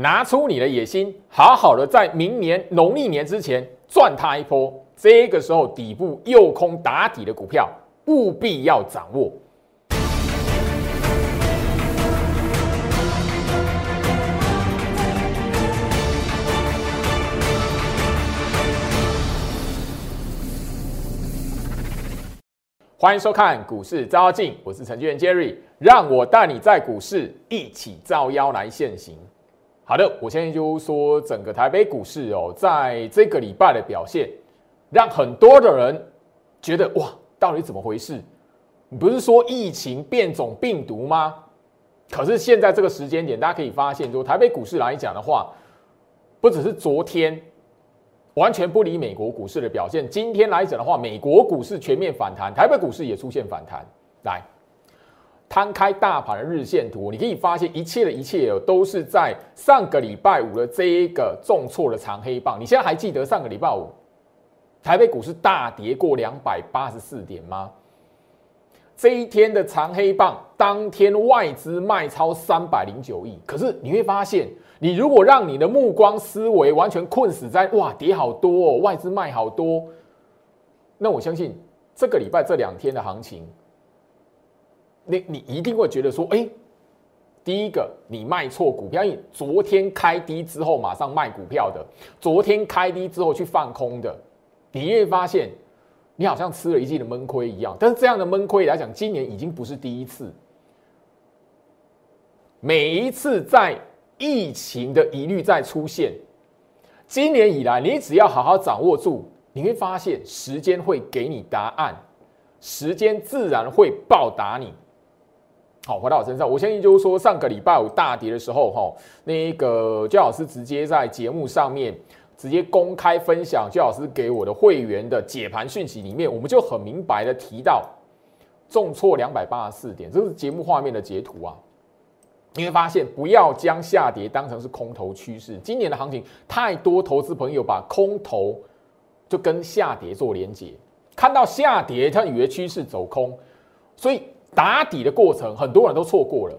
拿出你的野心，好好的在明年农历年之前赚它一波。这个时候底部诱空打底的股票，务必要掌握。欢迎收看股市招妖镜，我是程序员 Jerry，让我带你在股市一起招妖来现行。好的，我现在就说整个台北股市哦，在这个礼拜的表现，让很多的人觉得哇，到底怎么回事？你不是说疫情变种病毒吗？可是现在这个时间点，大家可以发现，说台北股市来讲的话，不只是昨天。完全不理美国股市的表现。今天来讲的话，美国股市全面反弹，台北股市也出现反弹。来，摊开大盘的日线图，你可以发现一切的一切哦都是在上个礼拜五的这一个重挫的长黑棒。你现在还记得上个礼拜五台北股市大跌过两百八十四点吗？这一天的长黑棒，当天外资卖超三百零九亿。可是你会发现。你如果让你的目光思维完全困死在哇跌好多哦，外资卖好多，那我相信这个礼拜这两天的行情，你你一定会觉得说，哎，第一个你卖错股票，因为昨天开低之后马上卖股票的，昨天开低之后去放空的，你会发现你好像吃了一记的闷亏一样。但是这样的闷亏来讲，今年已经不是第一次，每一次在。疫情的疑虑在出现，今年以来，你只要好好掌握住，你会发现时间会给你答案，时间自然会报答你。好，回到我身上，我相信就是说，上个礼拜五大跌的时候，哈，那个焦老师直接在节目上面直接公开分享焦老师给我的会员的解盘讯息里面，我们就很明白的提到重挫两百八十四点，这是节目画面的截图啊。你会发现，不要将下跌当成是空头趋势。今年的行情，太多投资朋友把空头就跟下跌做连结，看到下跌，他以为趋势走空，所以打底的过程，很多人都错过了。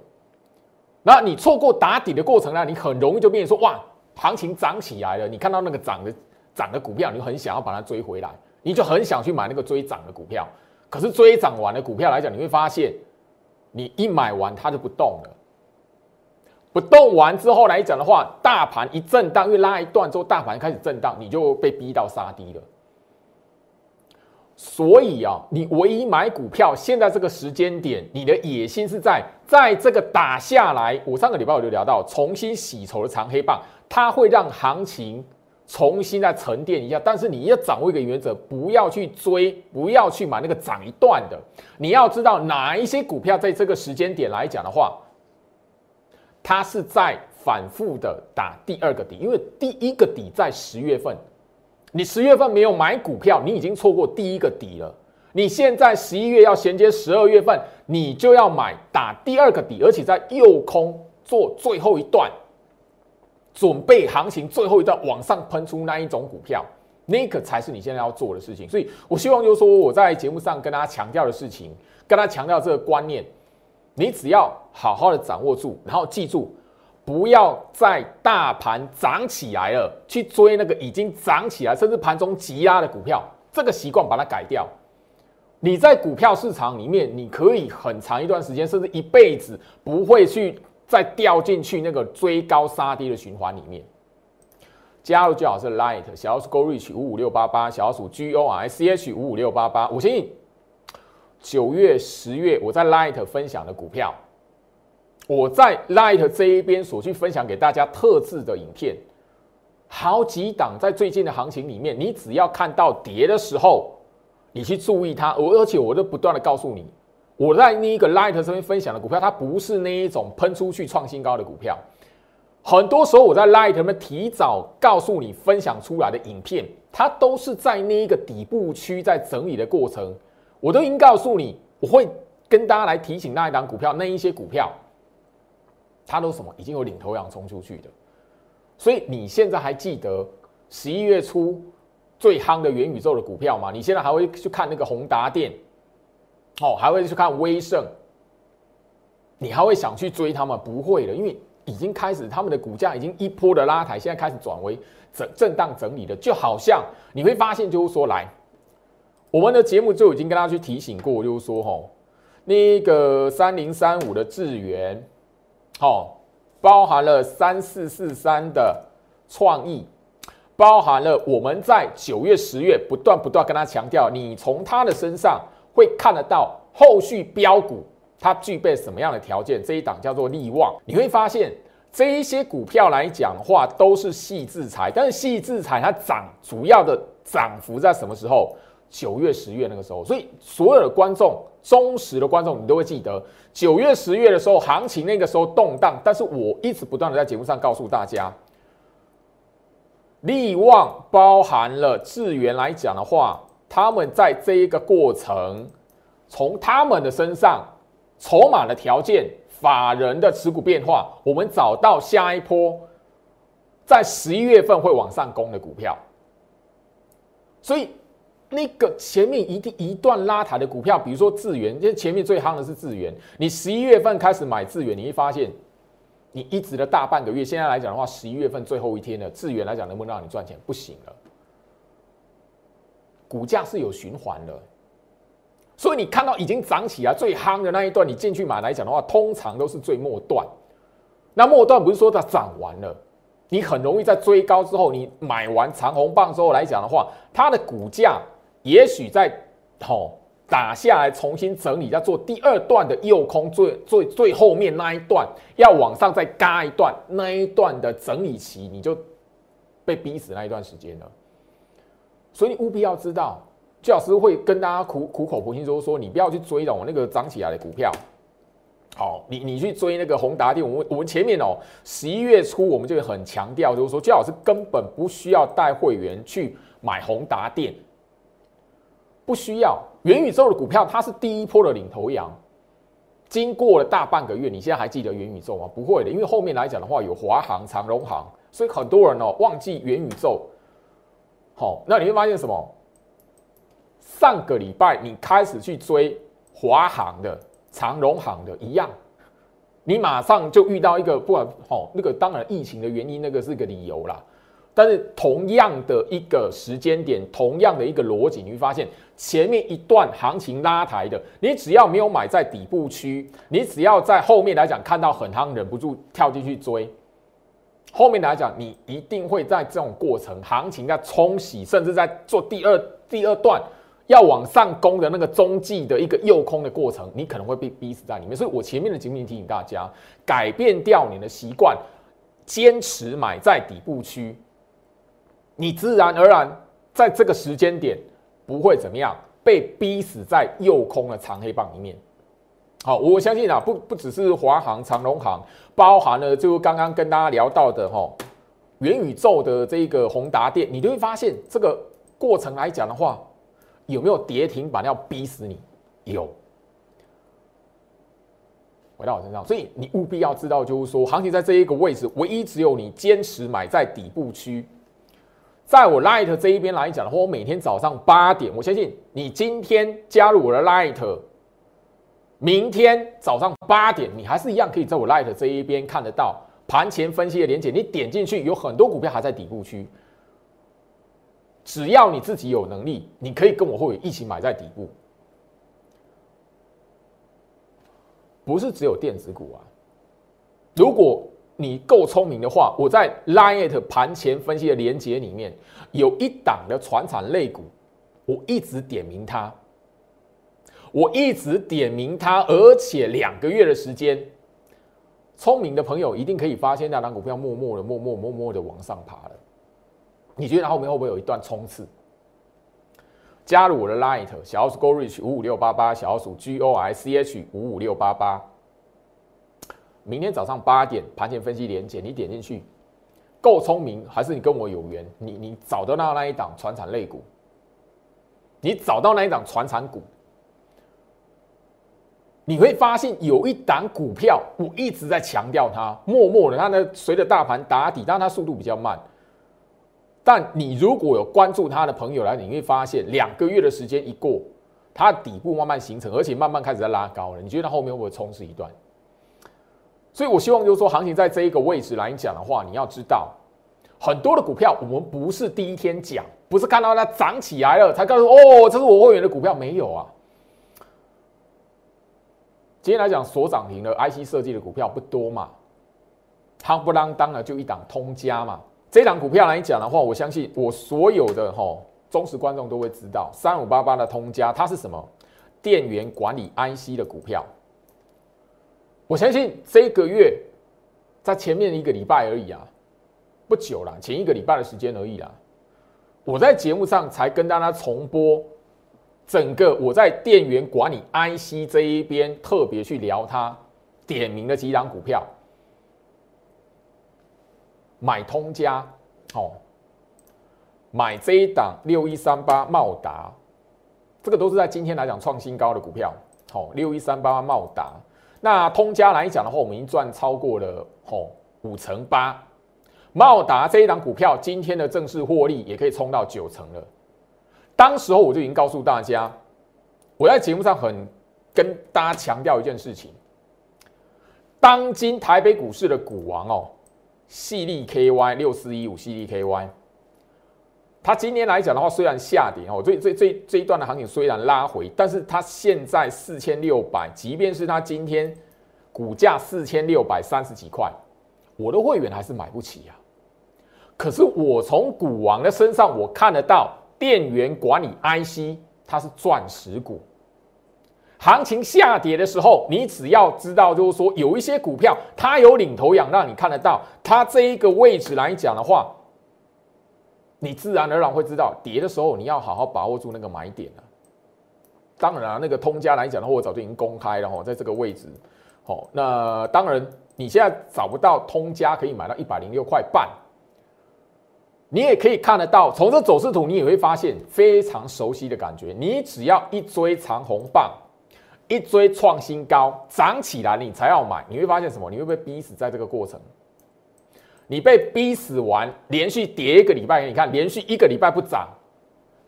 那你错过打底的过程呢？你很容易就变成说，哇，行情涨起来了，你看到那个涨的涨的股票，你很想要把它追回来，你就很想去买那个追涨的股票。可是追涨完的股票来讲，你会发现，你一买完它就不动了。不动完之后来讲的话，大盘一震荡，因为拉一段之后，大盘开始震荡，你就被逼到杀低了。所以啊，你唯一买股票，现在这个时间点，你的野心是在在这个打下来。我上个礼拜我就聊到，重新洗筹的长黑棒，它会让行情重新再沉淀一下。但是你要掌握一个原则，不要去追，不要去买那个涨一段的。你要知道哪一些股票在这个时间点来讲的话。它是在反复的打第二个底，因为第一个底在十月份，你十月份没有买股票，你已经错过第一个底了。你现在十一月要衔接十二月份，你就要买打第二个底，而且在右空做最后一段，准备行情最后一段往上喷出那一种股票，那个才是你现在要做的事情。所以我希望就是说我在节目上跟大家强调的事情，跟他强调这个观念。你只要好好的掌握住，然后记住，不要在大盘涨起来了去追那个已经涨起来甚至盘中急压的股票，这个习惯把它改掉。你在股票市场里面，你可以很长一段时间，甚至一辈子不会去再掉进去那个追高杀低的循环里面。加入最好是 Light 小老鼠 Go Reach 五五六八八，小老鼠 G O R C H 五五六八八，我相信。九月、十月，我在 Light 分享的股票，我在 Light 这一边所去分享给大家特制的影片，好几档在最近的行情里面，你只要看到跌的时候，你去注意它。我而且我都不断的告诉你，我在那一个 Light 这边分享的股票，它不是那一种喷出去创新高的股票。很多时候我在 Light 那边提早告诉你分享出来的影片，它都是在那一个底部区在整理的过程。我都已经告诉你，我会跟大家来提醒那一档股票，那一些股票，它都什么已经有领头羊冲出去的，所以你现在还记得十一月初最夯的元宇宙的股票吗？你现在还会去看那个宏达电，哦，还会去看威盛，你还会想去追他们？不会的，因为已经开始，他们的股价已经一波的拉抬，现在开始转为整震荡整理的，就好像你会发现，就是说，来，我们的节目就已经跟大家去提醒过，就是说，吼，那个三零三五的智源，好，包含了三四四三的创意。包含了我们在九月、十月不断不断跟他强调，你从他的身上会看得到后续标股它具备什么样的条件。这一档叫做利旺，你会发现这一些股票来讲的话都是细制裁，但是细制裁它涨主要的涨幅在什么时候？九月、十月那个时候。所以所有的观众、忠实的观众，你都会记得九月、十月的时候行情那个时候动荡，但是我一直不断的在节目上告诉大家。利旺包含了智源来讲的话，他们在这一个过程，从他们的身上筹码的条件、法人的持股变化，我们找到下一波在十一月份会往上攻的股票。所以那个前面一定一段拉抬的股票，比如说智源，因为前面最夯的是智源，你十一月份开始买智源，你会发现。你一直的大半个月，现在来讲的话，十一月份最后一天的智源来讲，能不能让你赚钱？不行了，股价是有循环的，所以你看到已经涨起来最夯的那一段，你进去买来讲的话，通常都是最末段。那末段不是说它涨完了，你很容易在追高之后，你买完长红棒之后来讲的话，它的股价也许在好。打下来重新整理，要做第二段的右空，最最最后面那一段要往上再嘎一段，那一段的整理期你就被逼死那一段时间了。所以你务必要知道，季老师会跟大家苦苦口婆心说说，你不要去追我那个涨起来的股票。好，你你去追那个宏达电，我们我们前面哦，十一月初我们就很强调，就是说季老师根本不需要带会员去买宏达电。不需要元宇宙的股票，它是第一波的领头羊。经过了大半个月，你现在还记得元宇宙吗？不会的，因为后面来讲的话，有华航、长荣航，所以很多人哦忘记元宇宙。好，那你会发现什么？上个礼拜你开始去追华航的、长荣航的一样，你马上就遇到一个不管好那个，当然疫情的原因，那个是个理由啦。但是同样的一个时间点，同样的一个逻辑，你会发现前面一段行情拉抬的，你只要没有买在底部区，你只要在后面来讲看到很夯，忍不住跳进去追，后面来讲你一定会在这种过程行情在冲洗，甚至在做第二第二段要往上攻的那个中继的一个诱空的过程，你可能会被逼死在里面。所以我前面的节目提醒大家，改变掉你的习惯，坚持买在底部区。你自然而然在这个时间点不会怎么样被逼死在右空的长黑棒里面。好，我相信啊，不不只是华航、长龙航，包含了就刚刚跟大家聊到的哈元宇宙的这个宏达电，你都会发现这个过程来讲的话，有没有跌停板要逼死你？有。回到我身上，所以你务必要知道，就是说行情在这一个位置，唯一只有你坚持买在底部区。在我 Light 这一边来讲的话，我每天早上八点，我相信你今天加入我的 Light，明天早上八点，你还是一样可以在我 Light 这一边看得到盘前分析的连接。你点进去，有很多股票还在底部区，只要你自己有能力，你可以跟我会一起买在底部，不是只有电子股啊，如果。你够聪明的话，我在 Line 盘前分析的连接里面有一档的船产类股，我一直点名它，我一直点名它，而且两个月的时间，聪明的朋友一定可以发现那档股票默默的、默默、默默的往上爬了。你觉得后面会不会有一段冲刺？加入我的 Line 小老鼠 Go Reach 五五六八八，小老鼠 G O I C H 五五六八八。明天早上八点盘前分析连接，你点进去，够聪明还是你跟我有缘？你你找到那一档船产类股，你找到那一档船产股，你会发现有一档股票，我一直在强调它，默默的，它呢随着大盘打底，但它速度比较慢。但你如果有关注它的朋友来，你会发现两个月的时间一过，它底部慢慢形成，而且慢慢开始在拉高了。你觉得它后面会不会冲刺一段？所以我希望就是说，行情在这一个位置来讲的话，你要知道，很多的股票我们不是第一天讲，不是看到它涨起来了才告诉哦，这是我会员的股票，没有啊。今天来讲，所涨停的 IC 设计的股票不多嘛，夯不啷当的就一档通家嘛。这档股票来讲的话，我相信我所有的哈忠实观众都会知道，三五八八的通家它是什么？电源管理 IC 的股票。我相信这个月在前面一个礼拜而已啊，不久了，前一个礼拜的时间而已啦。我在节目上才跟大家重播。整个我在电源管理 IC 这一边特别去聊它，点名的几档股票，买通家，哦，买这一档六一三八茂达，这个都是在今天来讲创新高的股票，好，六一三八茂达，那通家来讲的话，我们已经赚超过了哦五成八，茂达这一档股票今天的正式获利也可以冲到九成了。当时候我就已经告诉大家，我在节目上很跟大家强调一件事情：，当今台北股市的股王哦，细粒 KY 六四一五细粒 KY，它今天来讲的话，虽然下跌哦，这这这这一段的行情虽然拉回，但是它现在四千六百，即便是它今天股价四千六百三十几块，我的会员还是买不起呀。可是我从股王的身上，我看得到。电源管理 IC，它是钻石股。行情下跌的时候，你只要知道，就是说有一些股票它有领头羊，让你看得到它这一个位置来讲的话，你自然而然会知道跌的时候你要好好把握住那个买点了。当然啊，那个通家来讲的话，我早就已经公开了哈，在这个位置。好，那当然你现在找不到通家可以买到一百零六块半。你也可以看得到，从这走势图，你也会发现非常熟悉的感觉。你只要一追长红棒，一追创新高，涨起来你才要买，你会发现什么？你会被逼死在这个过程。你被逼死完，连续跌一个礼拜，你看连续一个礼拜不涨，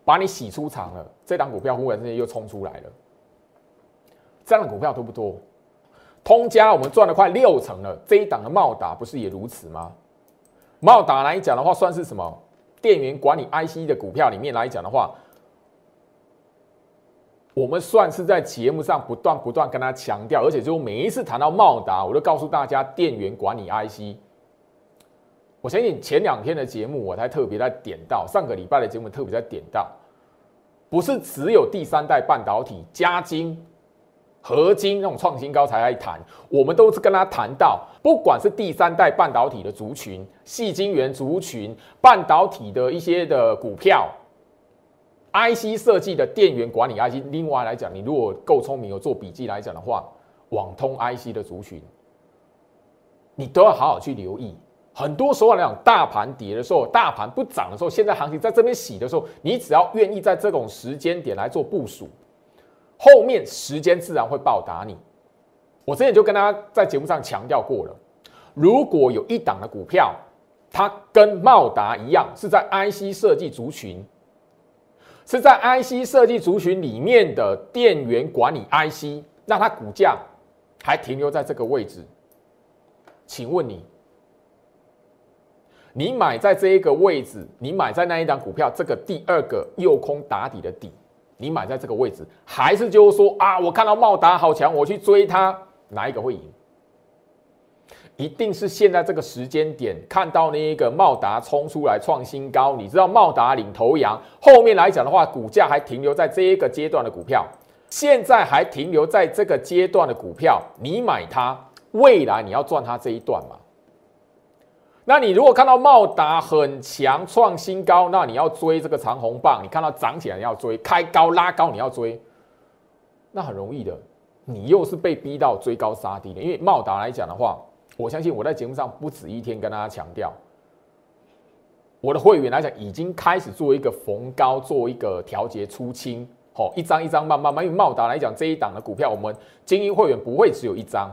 把你洗出场了。这档股票忽然之间又冲出来了，这样的股票多不多？通家我们赚了快六成了，这一档的茂达不是也如此吗？茂达来讲的话，算是什么电源管理 IC 的股票里面来讲的话，我们算是在节目上不断不断跟他强调，而且就每一次谈到茂达，我都告诉大家电源管理 IC。我相信前两天的节目我才特别在点到，上个礼拜的节目特别在点到，不是只有第三代半导体加金。合金那种创新高才来谈，我们都是跟他谈到，不管是第三代半导体的族群、细晶圆族群、半导体的一些的股票、IC 设计的电源管理 IC。另外来讲，你如果够聪明有做笔记来讲的话，网通 IC 的族群，你都要好好去留意。很多时候来讲，大盘跌的时候，大盘不涨的时候，现在行情在这边洗的时候，你只要愿意在这种时间点来做部署。后面时间自然会报答你。我之前就跟大家在节目上强调过了，如果有一档的股票，它跟茂达一样是在 IC 设计族群，是在 IC 设计族群里面的电源管理 IC，那它股价还停留在这个位置，请问你，你买在这一个位置，你买在那一档股票这个第二个右空打底的底。你买在这个位置，还是就是说啊，我看到茂达好强，我去追它，哪一个会赢？一定是现在这个时间点看到那一个茂达冲出来创新高，你知道茂达领头羊，后面来讲的话，股价还停留在这一个阶段的股票，现在还停留在这个阶段的股票，你买它，未来你要赚它这一段嘛？那你如果看到茂达很强创新高，那你要追这个长红棒。你看到涨起来你要追，开高拉高你要追，那很容易的。你又是被逼到追高杀低的。因为茂达来讲的话，我相信我在节目上不止一天跟大家强调，我的会员来讲已经开始做一个逢高做一个调节出清，好一张一张慢慢慢。因为茂达来讲这一档的股票，我们精英会员不会只有一张。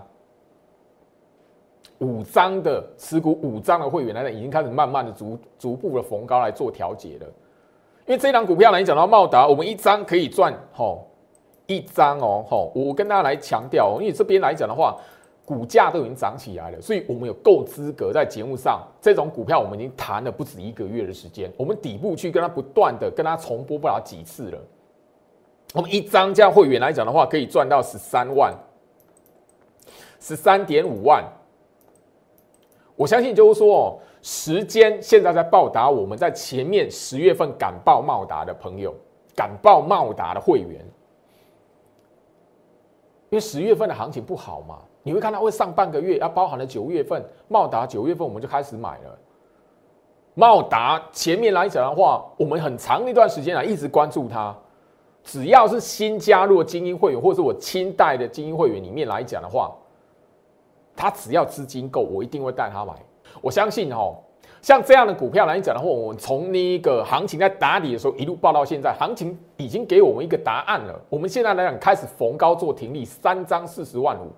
五张的持股，五张的会员来讲，已经开始慢慢的逐逐步的逢高来做调节了。因为这档股票呢，你讲到茂达，我们一张可以赚吼一张哦吼。我跟大家来强调，因为这边来讲的话，股价都已经涨起来了，所以我们有够资格在节目上，这种股票我们已经谈了不止一个月的时间，我们底部去跟它不断的跟它重播不了几次了。我们一张这样会员来讲的话，可以赚到十三万，十三点五万。我相信就是说，时间现在在报答我们在前面十月份敢报茂达的朋友，敢报茂达的会员，因为十月份的行情不好嘛，你会看到会上半个月，要包含了九月份茂达九月份我们就开始买了。茂达前面来讲的话，我们很长一段时间来一直关注它，只要是新加入精英会员或者是我亲带的精英会员里面来讲的话。他只要资金够，我一定会带他买。我相信哦，像这样的股票来讲的话，我们从那个行情在打底的时候一路报到现在，行情已经给我们一个答案了。我们现在来讲，开始逢高做停利，三张四十万五，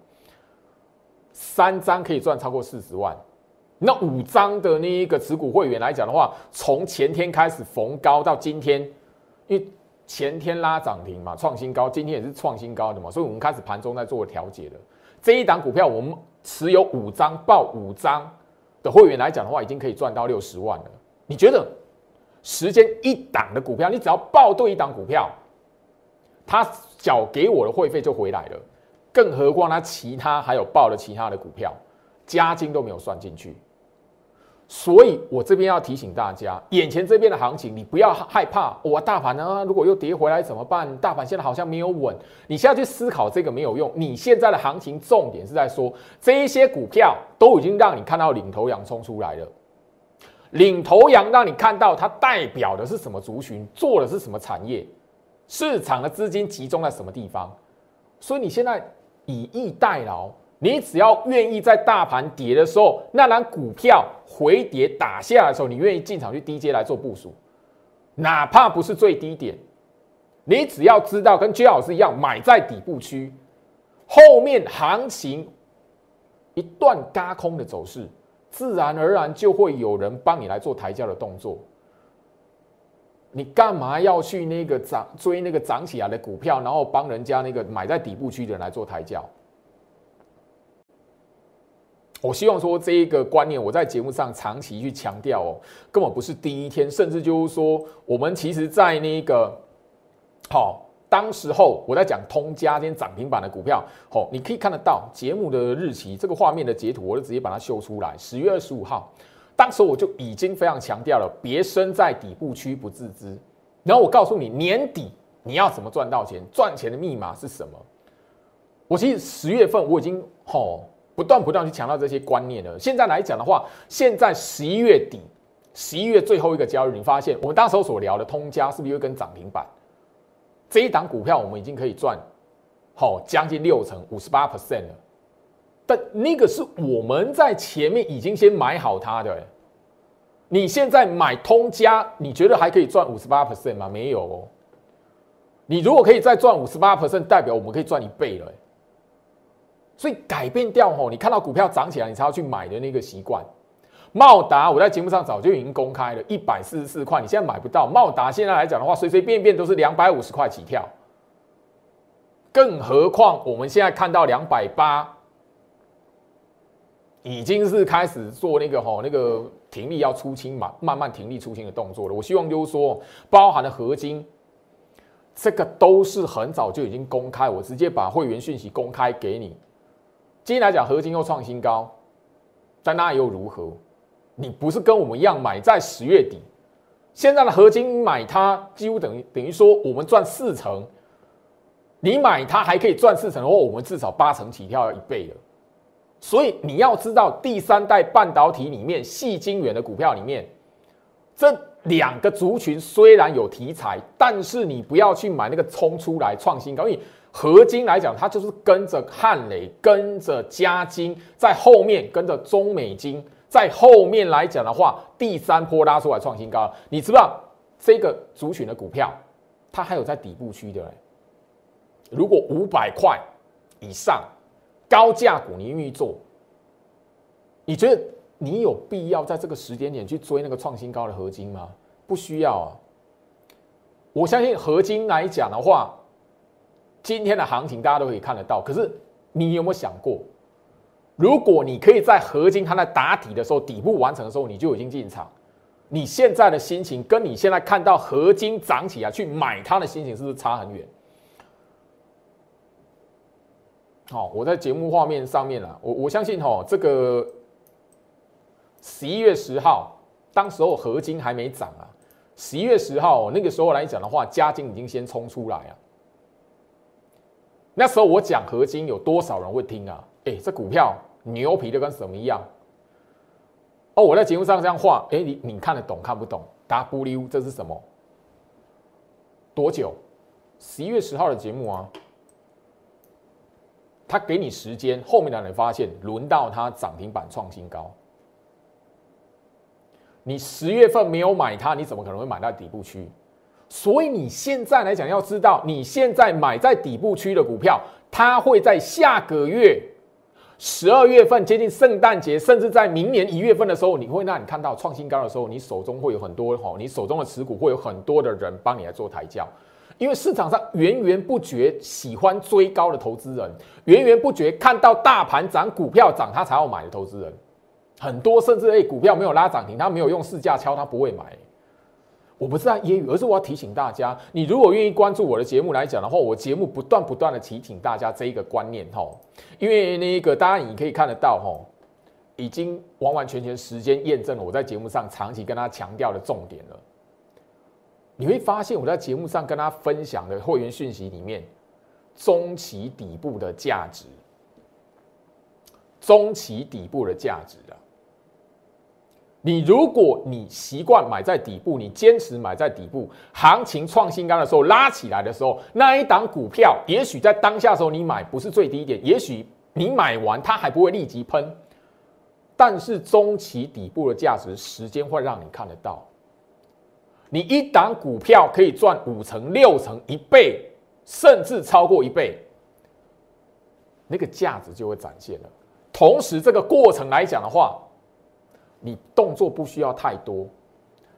三张可以赚超过四十万。那五张的那一个持股会员来讲的话，从前天开始逢高到今天，因为前天拉涨停嘛，创新高，今天也是创新高的嘛，所以我们开始盘中在做调节的这一档股票，我们。持有五张报五张的会员来讲的话，已经可以赚到六十万了。你觉得时间一档的股票，你只要报对一档股票，他缴给我的会费就回来了。更何况他其他还有报了其他的股票，加金都没有算进去。所以我这边要提醒大家，眼前这边的行情，你不要害怕。我大盘呢，如果又跌回来怎么办？大盘现在好像没有稳，你现在去思考这个没有用。你现在的行情重点是在说，这一些股票都已经让你看到领头羊冲出来了。领头羊让你看到它代表的是什么族群，做的是什么产业，市场的资金集中在什么地方。所以你现在以逸待劳。你只要愿意在大盘跌的时候，那篮股票回跌打下来的时候，你愿意进场去低阶来做部署，哪怕不是最低点，你只要知道跟 J 老师一样买在底部区，后面行情一段嘎空的走势，自然而然就会有人帮你来做抬轿的动作。你干嘛要去那个涨追那个涨起来的股票，然后帮人家那个买在底部区的人来做抬轿？我希望说这一个观念，我在节目上长期去强调哦，根本不是第一天，甚至就是说，我们其实在那个好当时候我在讲通家今天涨停板的股票，好，你可以看得到节目的日期，这个画面的截图，我就直接把它秀出来。十月二十五号，当时我就已经非常强调了，别身在底部区不自知。然后我告诉你，年底你要怎么赚到钱，赚钱的密码是什么？我其实十月份我已经好。不断不断去强调这些观念的。现在来讲的话，现在十一月底，十一月最后一个交易，你发现我们当时所聊的通家是不是又跟涨停板？这一档股票我们已经可以赚，好将近六成，五十八 percent 了。但那个是我们在前面已经先买好它的。你现在买通家，你觉得还可以赚五十八 percent 吗？没有哦。你如果可以再赚五十八 percent，代表我们可以赚一倍了。所以改变掉吼，你看到股票涨起来，你才要去买的那个习惯。茂达，我在节目上早就已经公开了，一百四十四块，你现在买不到。茂达现在来讲的话，随随便便都是两百五十块起跳，更何况我们现在看到两百八，已经是开始做那个吼那个停利要出清嘛，慢慢停利出清的动作了。我希望就是说，包含的合金，这个都是很早就已经公开，我直接把会员讯息公开给你。今天来讲，合金又创新高，但那又如何？你不是跟我们一样买在十月底？现在的合金买它，几乎等于等于说我们赚四成。你买它还可以赚四成的话，我们至少八成起跳要一倍了。所以你要知道，第三代半导体里面，细晶圆的股票里面，这两个族群虽然有题材，但是你不要去买那个冲出来创新高，因为。合金来讲，它就是跟着汉雷、跟着嘉金，在后面跟着中美金，在后面来讲的话，第三波拉出来创新高。你知不知道这个族群的股票，它还有在底部区的？如果五百块以上高价股，你愿意做？你觉得你有必要在这个时间点去追那个创新高的合金吗？不需要啊。我相信合金来讲的话。今天的行情大家都可以看得到，可是你有没有想过，如果你可以在合金它在打底的时候，底部完成的时候，你就已经进场，你现在的心情跟你现在看到合金涨起来去买它的心情是不是差很远？好，我在节目画面上面了，我我相信哈，这个十一月十号，当时候合金还没涨啊，十一月十号那个时候来讲的话，加金已经先冲出来啊。那时候我讲合金，有多少人会听啊？哎，这股票。牛皮的跟什么一样？哦，我在节目上这样画，哎，你你看得懂看不懂？W 这是什么？多久？十一月十号的节目啊，他给你时间，后面的人发现轮到他涨停板创新高。你十月份没有买它，你怎么可能会买到底部区？所以你现在来讲，要知道你现在买在底部区的股票，它会在下个月。十二月份接近圣诞节，甚至在明年一月份的时候，你会让你看到创新高的时候，你手中会有很多哈，你手中的持股会有很多的人帮你来做抬轿，因为市场上源源不绝喜欢追高的投资人，源源不绝看到大盘涨、股票涨，他才要买的投资人，很多甚至诶股票没有拉涨停，他没有用市价敲，他不会买。我不是在揶揄，而是我要提醒大家，你如果愿意关注我的节目来讲的话，我节目不断不断的提醒大家这一个观念哈，因为那个大家你可以看得到哈，已经完完全全时间验证了我在节目上长期跟他强调的重点了。你会发现我在节目上跟他分享的会员讯息里面，中期底部的价值，中期底部的价值啊。你如果你习惯买在底部，你坚持买在底部，行情创新高的时候拉起来的时候，那一档股票也许在当下时候你买不是最低点，也许你买完它还不会立即喷，但是中期底部的价值时间会让你看得到。你一档股票可以赚五成、六成、一倍，甚至超过一倍，那个价值就会展现了。同时，这个过程来讲的话。你动作不需要太多，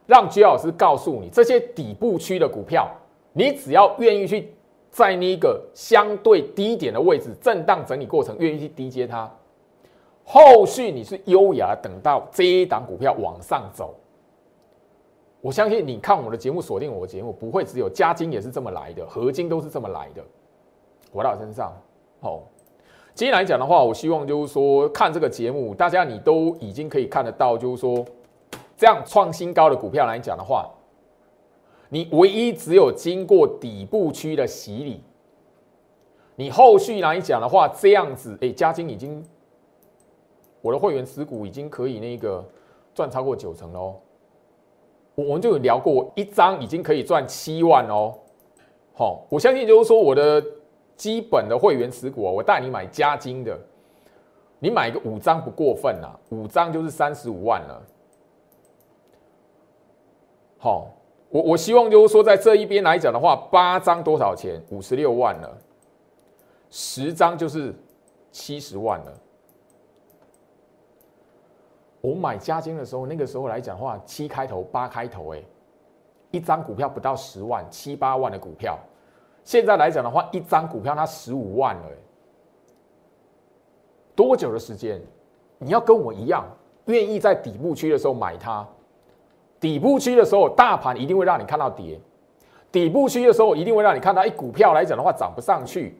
让居老师告诉你这些底部区的股票，你只要愿意去在那个相对低点的位置震荡整理过程，愿意去低接它，后续你是优雅等到这一档股票往上走。我相信你看我的节目，锁定我的节目，不会只有加金也是这么来的，合金都是这么来的，活到身上，哦。今天来讲的话，我希望就是说，看这个节目，大家你都已经可以看得到，就是说，这样创新高的股票来讲的话，你唯一只有经过底部区的洗礼，你后续来讲的话，这样子，哎，加金已经，我的会员持股已经可以那个赚超过九成喽。我我们就有聊过，一张已经可以赚七万哦。好，我相信就是说我的。基本的会员持股，我带你买加金的，你买个五张不过分呐，五张就是三十五万了。好，我我希望就是说，在这一边来讲的话，八张多少钱？五十六万了，十张就是七十万了。我买加金的时候，那个时候来讲的话，七开头八开头，哎，一张股票不到十万，七八万的股票。现在来讲的话，一张股票它十五万了，多久的时间？你要跟我一样，愿意在底部区的时候买它。底部区的时候，大盘一定会让你看到跌；底部区的时候，一定会让你看到一股票来讲的话涨不上去，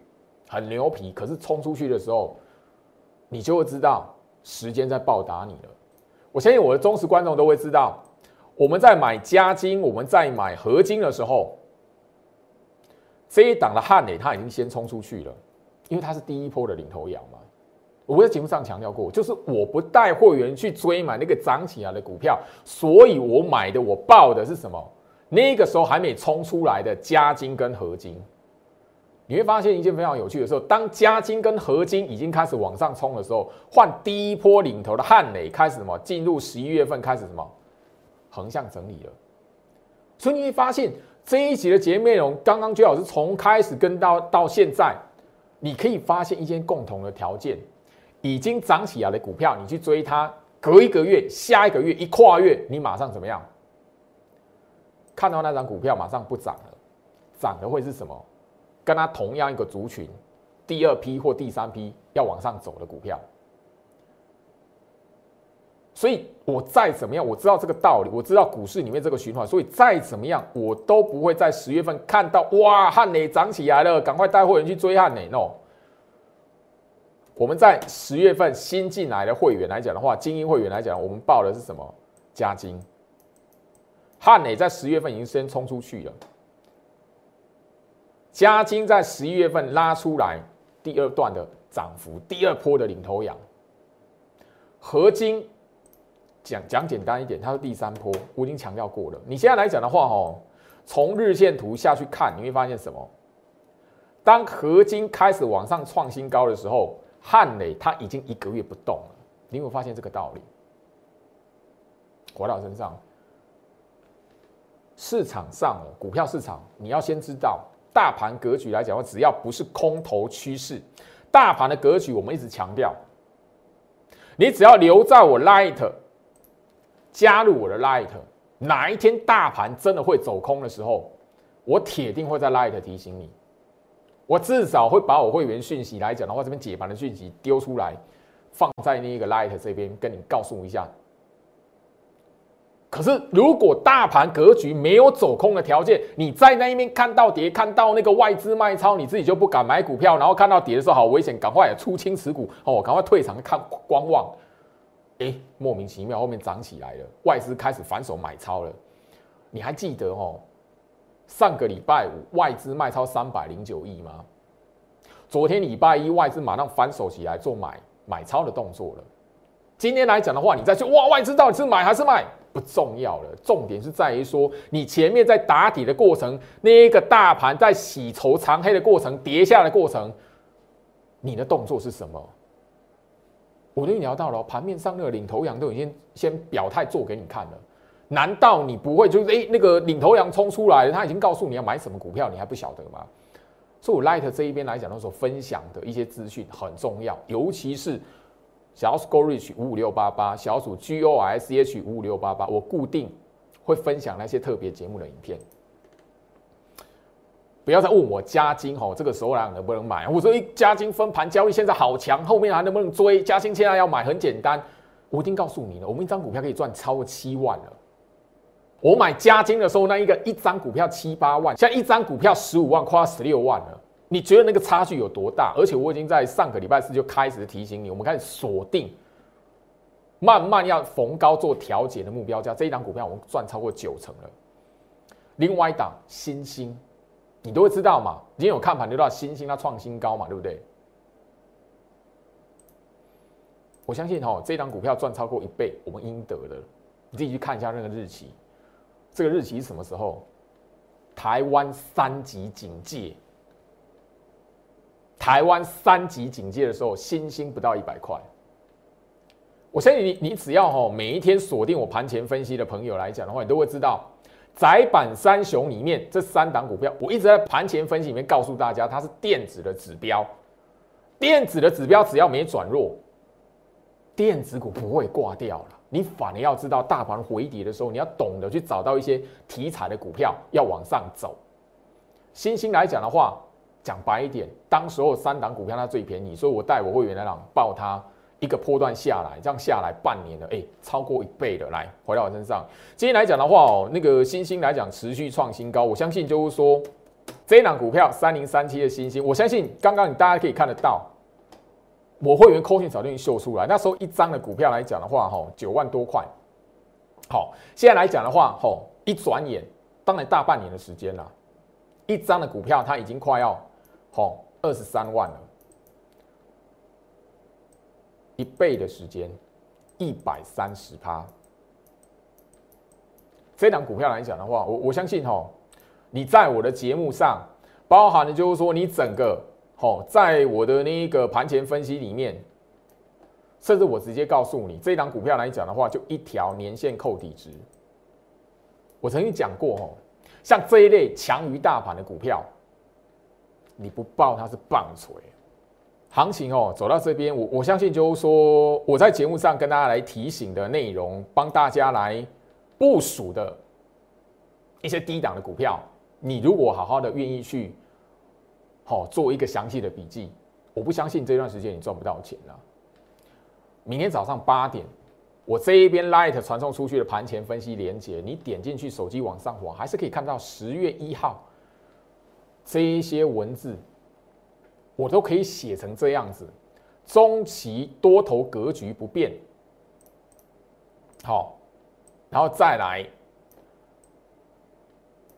很牛皮。可是冲出去的时候，你就会知道时间在报答你了。我相信我的忠实观众都会知道，我们在买加金，我们在买合金的时候。这一档的汉磊，他已经先冲出去了，因为他是第一波的领头羊嘛。我在节目上强调过，就是我不带会员去追买那个涨起来的股票，所以我买的我报的是什么？那个时候还没冲出来的加金跟合金，你会发现一件非常有趣的时候，当加金跟合金已经开始往上冲的时候，换第一波领头的汉磊开始什么？进入十一月份开始什么？横向整理了，所以你会发现。这一集的节目内容，刚刚最好是从开始跟到到现在，你可以发现一些共同的条件：已经涨起来的股票，你去追它，隔一个月、下一个月一跨越，你马上怎么样？看到那张股票马上不涨了，涨的会是什么？跟它同样一个族群，第二批或第三批要往上走的股票，所以我再怎么样，我知道这个道理，我知道股市里面这个循环，所以再怎么样，我都不会在十月份看到哇汉磊涨起来了，赶快带会员去追汉磊。no，我们在十月份新进来的会员来讲的话，精英会员来讲，我们报的是什么？加金。汉磊在十月份已经先冲出去了，加金在十一月份拉出来第二段的涨幅，第二波的领头羊。合金讲讲简单一点，它是第三波，我已经强调过了。你现在来讲的话，哦，从日线图下去看，你会发现什么？当合金开始往上创新高的时候，汉磊它已经一个月不动了。你有没有发现这个道理？回到身上。市场上，股票市场，你要先知道大盘格局来讲的话，只要不是空头趋势，大盘的格局，我们一直强调，你只要留在我 Light，加入我的 Light，哪一天大盘真的会走空的时候，我铁定会在 Light 提醒你，我至少会把我会员讯息来讲的话，这边解盘的讯息丢出来，放在那个 Light 这边，跟你告诉一下。可是，如果大盘格局没有走空的条件，你在那一面看到跌，看到那个外资卖超，你自己就不敢买股票，然后看到跌的时候好危险，赶快出清持股哦，赶快退场看观望。哎，莫名其妙后面涨起来了，外资开始反手买超了。你还记得哦，上个礼拜五外资卖超三百零九亿吗？昨天礼拜一外资马上反手起来做买买超的动作了。今天来讲的话，你再去哇，外资到底是买还是卖？不重要了，重点是在于说，你前面在打底的过程，那一个大盘在洗筹长黑的过程，跌下的过程，你的动作是什么？我跟你聊到了，盘面上那个领头羊都已经先表态做给你看了，难道你不会就是哎那个领头羊冲出来，他已经告诉你要买什么股票，你还不晓得吗？所以我 Light 这一边来讲，的时候分享的一些资讯很重要，尤其是。小鼠 Go Reach 五五六八八，小鼠 G O S H 五五六八八，我固定会分享那些特别节目的影片。不要再问我加金吼，这个时候来能不能买？我说一加金分盘交易现在好强，后面还能不能追？加金现在要买很简单，我一定告诉你了，我们一张股票可以赚超过七万了。我买加金的时候，那一个一张股票七八万，现在一张股票十五万，快要十六万了。你觉得那个差距有多大？而且我已经在上个礼拜四就开始提醒你，我们开始锁定，慢慢要逢高做调节的目标价。这一档股票我们赚超过九成了。另外一档新兴，你都会知道嘛？今天有看盘就知道新兴它创新高嘛，对不对？我相信哈，这张股票赚超过一倍，我们应得的。你自己去看一下那个日期，这个日期是什么时候？台湾三级警戒。台湾三级警戒的时候，新兴不到一百块。我相信你，你只要哈每一天锁定我盘前分析的朋友来讲的话，你都会知道，窄板三雄里面这三档股票，我一直在盘前分析里面告诉大家，它是电子的指标。电子的指标只要没转弱，电子股不会挂掉了。你反而要知道，大盘回跌的时候，你要懂得去找到一些题材的股票要往上走。新兴来讲的话。讲白一点，当时候三档股票它最便宜，所以我带我会员来讲报它一个波段下来，这样下来半年了，哎，超过一倍的，来回到我身上。今天来讲的话哦，那个新兴来讲持续创新高，我相信就是说这一档股票三零三七的新兴，我相信刚刚你大家可以看得到，我会员扣讯早就已经秀出来，那时候一张的股票来讲的话，哈，九万多块，好，现在来讲的话，吼，一转眼，当然大半年的时间了，一张的股票它已经快要。好，二十三万了，一倍的时间，一百三十趴。这档股票来讲的话，我我相信哈，你在我的节目上，包含的就是说，你整个好，在我的那一个盘前分析里面，甚至我直接告诉你，这档股票来讲的话，就一条年限扣底值。我曾经讲过哈，像这一类强于大盘的股票。你不报它是棒槌，行情哦走到这边，我我相信就是说我在节目上跟大家来提醒的内容，帮大家来部署的一些低档的股票，你如果好好的愿意去好做一个详细的笔记，我不相信这段时间你赚不到钱了。明天早上八点我这一边 Light 传送出去的盘前分析连接，你点进去手机往上滑，还是可以看到十月一号这一些文字，我都可以写成这样子。中期多头格局不变，好，然后再来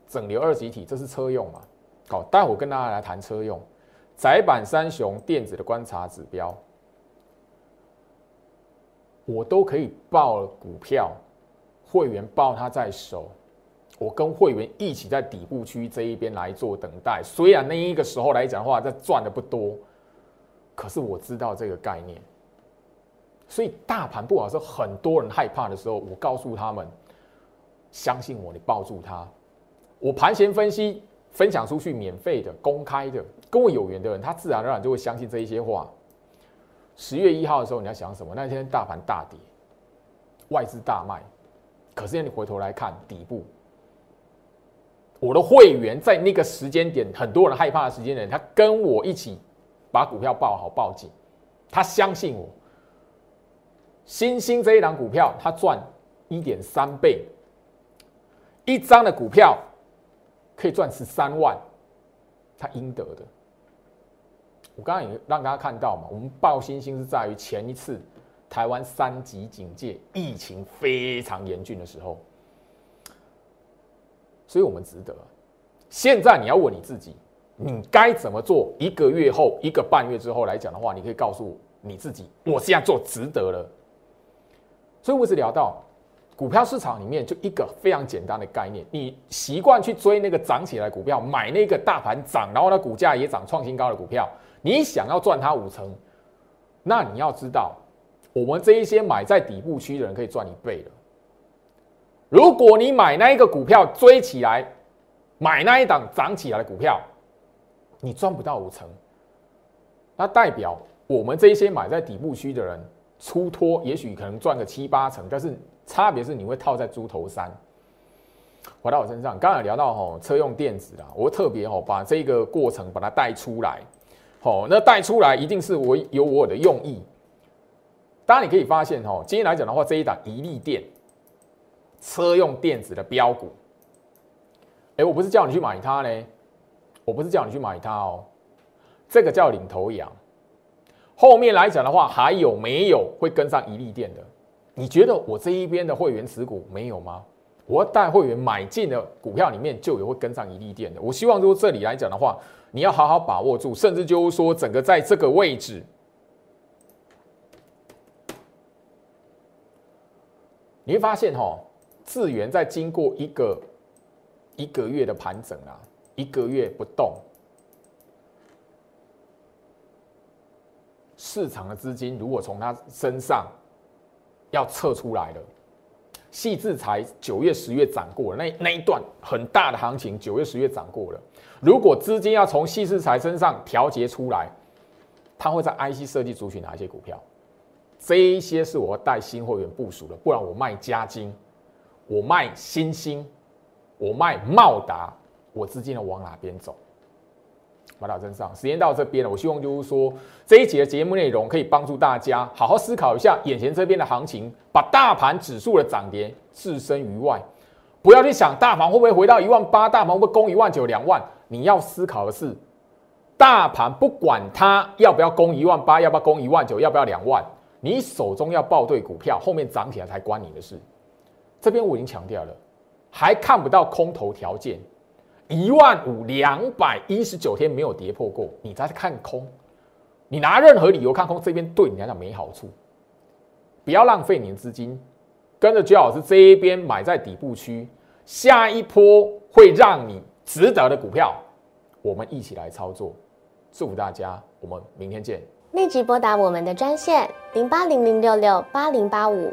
整流二极体，这是车用嘛？好，待会跟大家来谈车用，窄板三雄电子的观察指标。我都可以报股票，会员报他在手，我跟会员一起在底部区这一边来做等待。虽然那一个时候来讲的话，这赚的不多，可是我知道这个概念。所以大盘不好时，很多人害怕的时候，我告诉他们，相信我，你抱住它。我盘前分析分享出去，免费的、公开的，跟我有缘的人，他自然而然就会相信这一些话。十月一号的时候，你要想什么？那天大盘大跌，外资大卖。可是你回头来看底部，我的会员在那个时间点，很多人害怕的时间点，他跟我一起把股票报好报紧，他相信我。新兴这一档股票，他赚一点三倍，一张的股票可以赚十三万，他应得的。我刚刚也让大家看到嘛，我们报星星是在于前一次台湾三级警戒、疫情非常严峻的时候，所以我们值得。现在你要问你自己，你该怎么做？一个月后、一个半月之后来讲的话，你可以告诉你自己，我现在做值得了。所以我一直聊到股票市场里面，就一个非常简单的概念：你习惯去追那个涨起来股票，买那个大盘涨，然后呢股价也涨创新高的股票。你想要赚它五成，那你要知道，我们这一些买在底部区的人可以赚一倍了。如果你买那一个股票追起来，买那一档涨起来的股票，你赚不到五成，那代表我们这些买在底部区的人出脱，也许可能赚个七八成，但是差别是你会套在猪头山。回到我身上，刚才聊到吼车用电子啊，我特别吼把这个过程把它带出来。哦，那带出来一定是我有我的用意。当然，你可以发现，哦，今天来讲的话，这一档一利电车用电子的标股，哎，我不是叫你去买它呢，我不是叫你去买它哦，这个叫领头羊。后面来讲的话，还有没有会跟上一利电的？你觉得我这一边的会员持股没有吗？我带会员买进的股票里面就有会跟上一利电的。我希望说这里来讲的话。你要好好把握住，甚至就是说，整个在这个位置，你会发现哈，智源在经过一个一个月的盘整啊，一个月不动，市场的资金如果从他身上要撤出来了。细制才九月、十月涨过了，那那一段很大的行情，九月、十月涨过了。如果资金要从细制材身上调节出来，它会在 IC 设计族群哪一些股票？这一些是我带新会员部署的，不然我卖加金，我卖新兴，我卖茂达，我资金要往哪边走？马到真上，时间到这边了。我希望就是说，这一节的节目内容可以帮助大家好好思考一下眼前这边的行情，把大盘指数的涨跌置身于外，不要去想大盘会不会回到一万八，大盘会不会攻一万九、两万。你要思考的是，大盘不管它要不要攻一万八，要不要攻一万九，要不要两万，你手中要报对股票，后面涨起来才关你的事。这边我已经强调了，还看不到空头条件。一万五两百一十九天没有跌破过，你在看空，你拿任何理由看空，这边对你来讲没好处。不要浪费你的资金，跟着焦老师这一边买在底部区，下一波会让你值得的股票，我们一起来操作。祝福大家，我们明天见。立即拨打我们的专线零八零零六六八零八五。